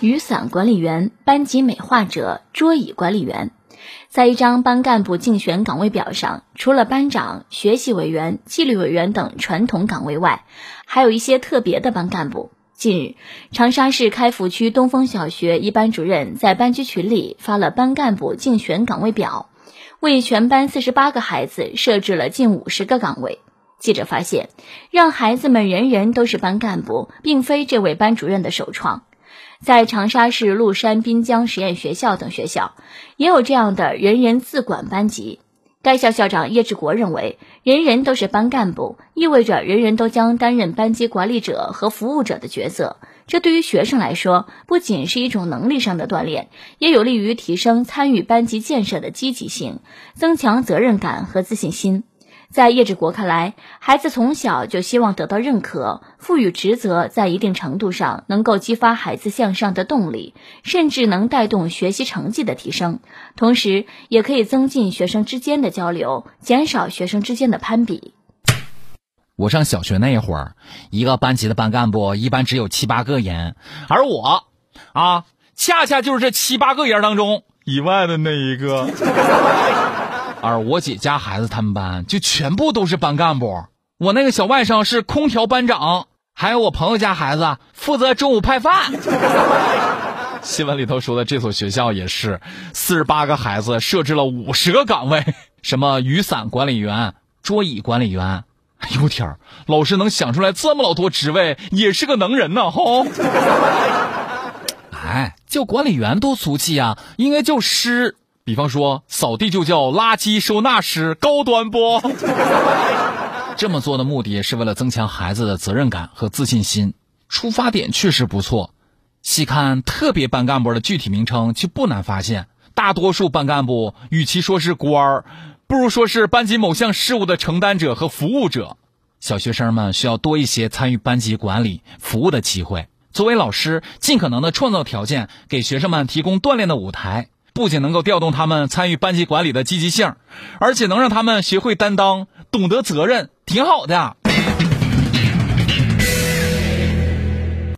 雨伞管理员、班级美化者、桌椅管理员。在一张班干部竞选岗位表上，除了班长、学习委员、纪律委员等传统岗位外，还有一些特别的班干部。近日，长沙市开福区东风小学一班主任在班级群里发了班干部竞选岗位表，为全班四十八个孩子设置了近五十个岗位。记者发现，让孩子们人人都是班干部，并非这位班主任的首创。在长沙市麓山滨江实验学校等学校，也有这样的人人自管班级。该校校长叶志国认为，人人都是班干部，意味着人人都将担任班级管理者和服务者的角色。这对于学生来说，不仅是一种能力上的锻炼，也有利于提升参与班级建设的积极性，增强责任感和自信心。在叶志国看来，孩子从小就希望得到认可，赋予职责，在一定程度上能够激发孩子向上的动力，甚至能带动学习成绩的提升，同时也可以增进学生之间的交流，减少学生之间的攀比。我上小学那会儿，一个班级的班干部一般只有七八个人，而我，啊，恰恰就是这七八个人当中以外的那一个。而我姐家孩子他们班就全部都是班干部，我那个小外甥是空调班长，还有我朋友家孩子负责中午派饭。新闻里头说的这所学校也是，四十八个孩子设置了五十个岗位，什么雨伞管理员、桌椅管理员。哎呦天儿，老师能想出来这么老多职位，也是个能人呐！吼。哎，叫管理员多俗气啊，应该叫师。比方说，扫地就叫垃圾收纳师，高端不？这么做的目的是为了增强孩子的责任感和自信心，出发点确实不错。细看特别班干部的具体名称，就不难发现，大多数班干部与其说是官儿，不如说是班级某项事务的承担者和服务者。小学生们需要多一些参与班级管理、服务的机会。作为老师，尽可能的创造条件，给学生们提供锻炼的舞台。不仅能够调动他们参与班级管理的积极性，而且能让他们学会担当、懂得责任，挺好的。